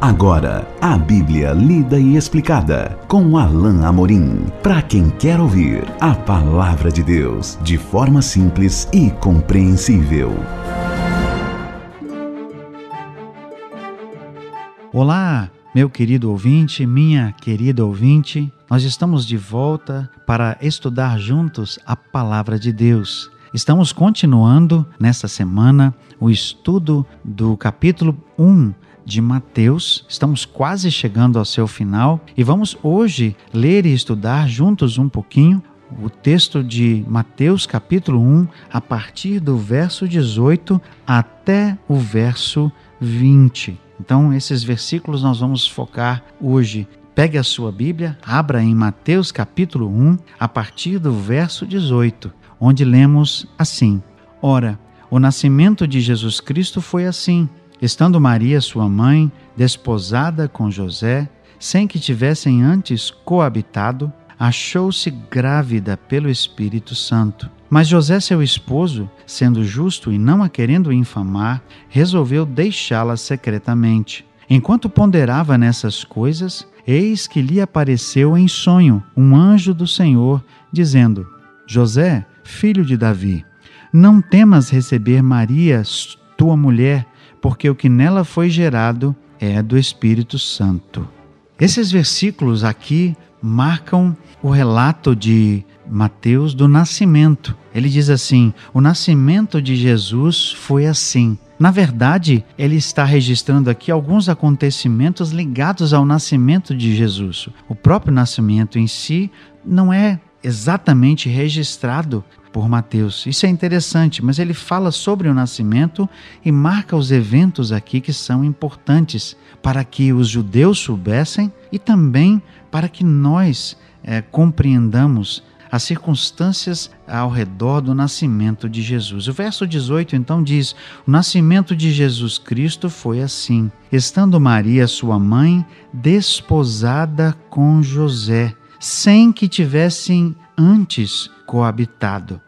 Agora, a Bíblia lida e explicada com Alain Amorim. Para quem quer ouvir a palavra de Deus de forma simples e compreensível. Olá, meu querido ouvinte, minha querida ouvinte. Nós estamos de volta para estudar juntos a palavra de Deus. Estamos continuando nesta semana o estudo do capítulo 1 de Mateus. Estamos quase chegando ao seu final e vamos hoje ler e estudar juntos um pouquinho o texto de Mateus, capítulo 1, a partir do verso 18 até o verso 20. Então, esses versículos nós vamos focar hoje. Pegue a sua Bíblia, abra em Mateus, capítulo 1, a partir do verso 18, onde lemos assim: Ora, o nascimento de Jesus Cristo foi assim. Estando Maria, sua mãe, desposada com José, sem que tivessem antes coabitado, achou-se grávida pelo Espírito Santo. Mas José, seu esposo, sendo justo e não a querendo infamar, resolveu deixá-la secretamente. Enquanto ponderava nessas coisas, eis que lhe apareceu em sonho um anjo do Senhor, dizendo: José, filho de Davi, não temas receber Maria, tua mulher, porque o que nela foi gerado é do Espírito Santo. Esses versículos aqui marcam o relato de Mateus do nascimento. Ele diz assim: o nascimento de Jesus foi assim. Na verdade, ele está registrando aqui alguns acontecimentos ligados ao nascimento de Jesus. O próprio nascimento em si não é exatamente registrado por Mateus. Isso é interessante, mas ele fala sobre o nascimento e marca os eventos aqui que são importantes para que os judeus soubessem e também para que nós é, compreendamos as circunstâncias ao redor do nascimento de Jesus. O verso 18 então diz: O nascimento de Jesus Cristo foi assim, estando Maria, sua mãe, desposada com José sem que tivessem antes coabitado.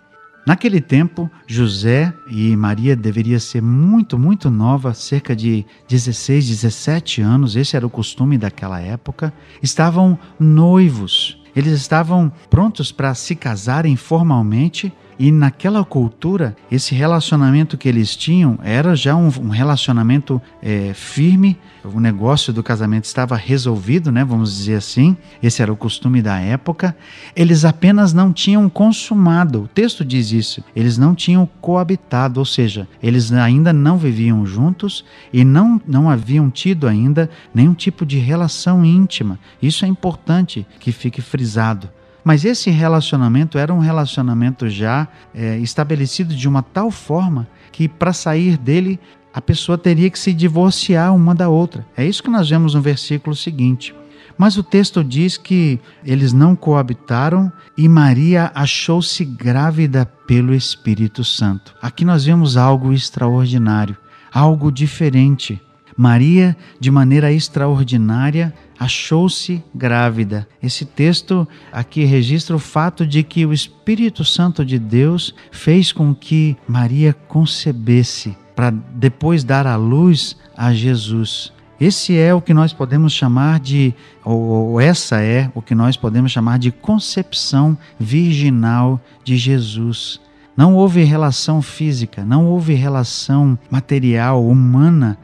Naquele tempo, José e Maria deveria ser muito, muito nova, cerca de 16, 17 anos, esse era o costume daquela época, estavam noivos. Eles estavam prontos para se casarem formalmente e naquela cultura, esse relacionamento que eles tinham era já um, um relacionamento é, firme, o negócio do casamento estava resolvido, né, vamos dizer assim, esse era o costume da época. Eles apenas não tinham consumado, o texto diz isso, eles não tinham coabitado, ou seja, eles ainda não viviam juntos e não, não haviam tido ainda nenhum tipo de relação íntima. Isso é importante que fique frisado. Mas esse relacionamento era um relacionamento já é, estabelecido de uma tal forma que para sair dele a pessoa teria que se divorciar uma da outra. É isso que nós vemos no versículo seguinte. Mas o texto diz que eles não coabitaram e Maria achou-se grávida pelo Espírito Santo. Aqui nós vemos algo extraordinário, algo diferente. Maria, de maneira extraordinária, achou-se grávida. Esse texto aqui registra o fato de que o Espírito Santo de Deus fez com que Maria concebesse para depois dar à luz a Jesus. Esse é o que nós podemos chamar de, ou essa é o que nós podemos chamar de concepção virginal de Jesus. Não houve relação física, não houve relação material, humana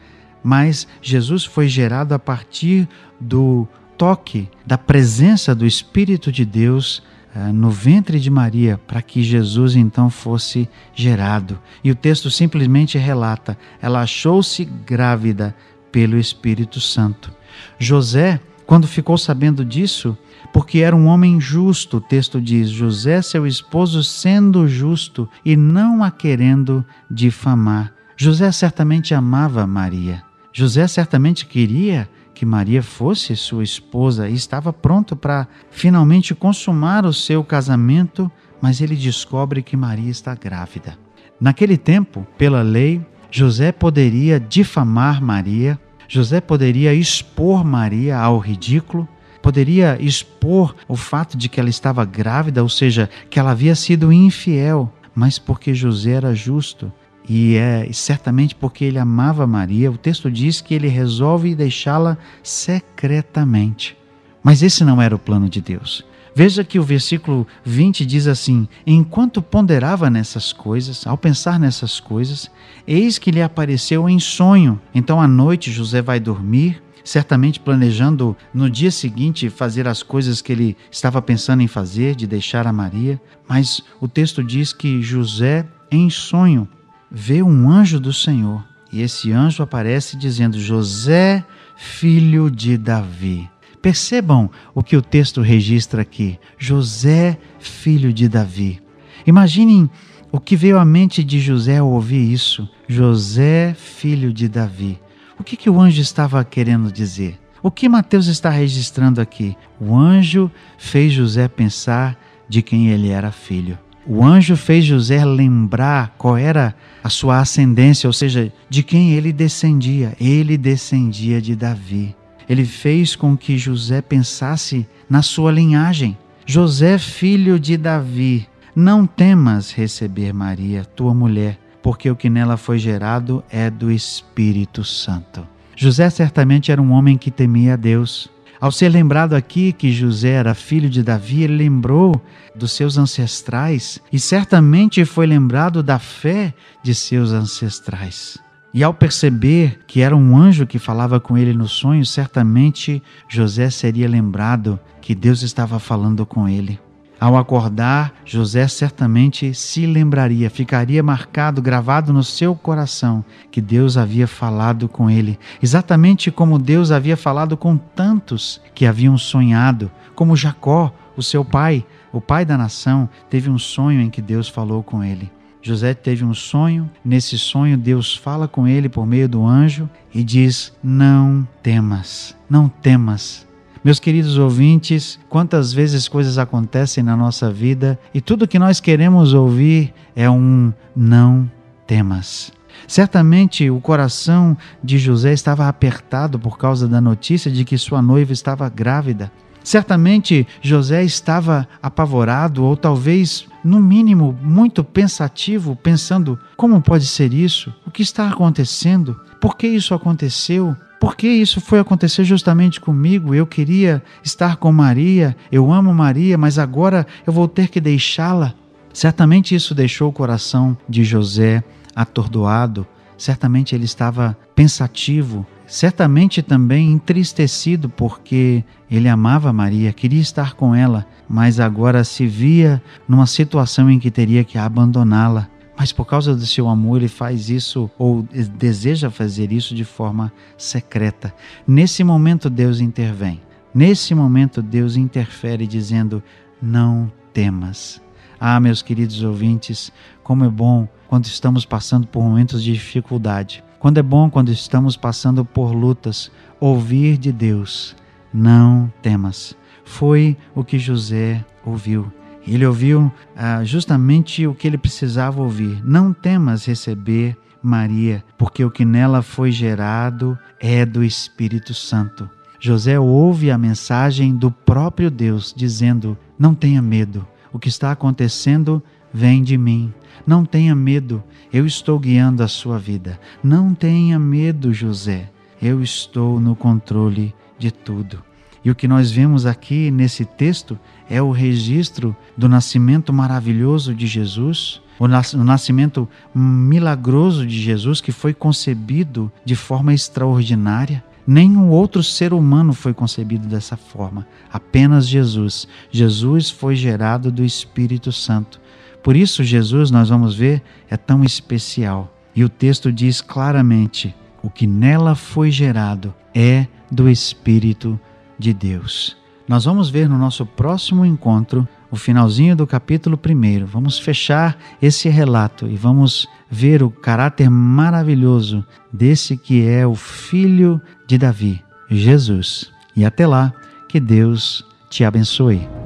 mas Jesus foi gerado a partir do toque, da presença do Espírito de Deus uh, no ventre de Maria, para que Jesus então fosse gerado. E o texto simplesmente relata: ela achou-se grávida pelo Espírito Santo. José, quando ficou sabendo disso, porque era um homem justo, o texto diz: José, seu esposo, sendo justo e não a querendo difamar. José certamente amava Maria. José certamente queria que Maria fosse sua esposa e estava pronto para finalmente consumar o seu casamento, mas ele descobre que Maria está grávida. Naquele tempo, pela lei, José poderia difamar Maria, José poderia expor Maria ao ridículo, poderia expor o fato de que ela estava grávida, ou seja, que ela havia sido infiel, mas porque José era justo, e é certamente porque ele amava Maria, o texto diz que ele resolve deixá-la secretamente. Mas esse não era o plano de Deus. Veja que o versículo 20 diz assim: Enquanto ponderava nessas coisas, ao pensar nessas coisas, eis que lhe apareceu em sonho. Então à noite José vai dormir, certamente planejando no dia seguinte fazer as coisas que ele estava pensando em fazer, de deixar a Maria. Mas o texto diz que José, em sonho, vê um anjo do Senhor. E esse anjo aparece dizendo: José, filho de Davi. Percebam o que o texto registra aqui: José, filho de Davi. Imaginem o que veio à mente de José ao ouvir isso. José, filho de Davi. O que, que o anjo estava querendo dizer? O que Mateus está registrando aqui? O anjo fez José pensar de quem ele era filho. O anjo fez José lembrar qual era a sua ascendência, ou seja, de quem ele descendia. Ele descendia de Davi. Ele fez com que José pensasse na sua linhagem. José, filho de Davi, não temas receber Maria, tua mulher, porque o que nela foi gerado é do Espírito Santo. José certamente era um homem que temia a Deus. Ao ser lembrado aqui que José era filho de Davi, ele lembrou dos seus ancestrais e certamente foi lembrado da fé de seus ancestrais. E ao perceber que era um anjo que falava com ele no sonho, certamente José seria lembrado que Deus estava falando com ele. Ao acordar, José certamente se lembraria, ficaria marcado, gravado no seu coração, que Deus havia falado com ele, exatamente como Deus havia falado com tantos que haviam sonhado, como Jacó, o seu pai, o pai da nação, teve um sonho em que Deus falou com ele. José teve um sonho, nesse sonho Deus fala com ele por meio do anjo e diz: Não temas, não temas, meus queridos ouvintes, quantas vezes coisas acontecem na nossa vida e tudo que nós queremos ouvir é um não temas. Certamente o coração de José estava apertado por causa da notícia de que sua noiva estava grávida. Certamente José estava apavorado ou talvez, no mínimo, muito pensativo, pensando: como pode ser isso? O que está acontecendo? Por que isso aconteceu? Por que isso foi acontecer justamente comigo? Eu queria estar com Maria, eu amo Maria, mas agora eu vou ter que deixá-la. Certamente isso deixou o coração de José atordoado, certamente ele estava pensativo, certamente também entristecido porque ele amava Maria, queria estar com ela, mas agora se via numa situação em que teria que abandoná-la mas por causa do seu amor ele faz isso ou deseja fazer isso de forma secreta. Nesse momento Deus intervém. Nesse momento Deus interfere dizendo: "Não temas". Ah, meus queridos ouvintes, como é bom quando estamos passando por momentos de dificuldade. Quando é bom quando estamos passando por lutas, ouvir de Deus: "Não temas". Foi o que José ouviu. Ele ouviu ah, justamente o que ele precisava ouvir: Não temas receber Maria, porque o que nela foi gerado é do Espírito Santo. José ouve a mensagem do próprio Deus dizendo: Não tenha medo, o que está acontecendo vem de mim. Não tenha medo, eu estou guiando a sua vida. Não tenha medo, José, eu estou no controle de tudo. E o que nós vemos aqui nesse texto é o registro do nascimento maravilhoso de Jesus, o nascimento milagroso de Jesus que foi concebido de forma extraordinária. Nenhum outro ser humano foi concebido dessa forma, apenas Jesus. Jesus foi gerado do Espírito Santo. Por isso, Jesus, nós vamos ver, é tão especial. E o texto diz claramente: o que nela foi gerado é do Espírito de Deus. Nós vamos ver no nosso próximo encontro o finalzinho do capítulo 1. Vamos fechar esse relato e vamos ver o caráter maravilhoso desse que é o filho de Davi, Jesus. E até lá, que Deus te abençoe.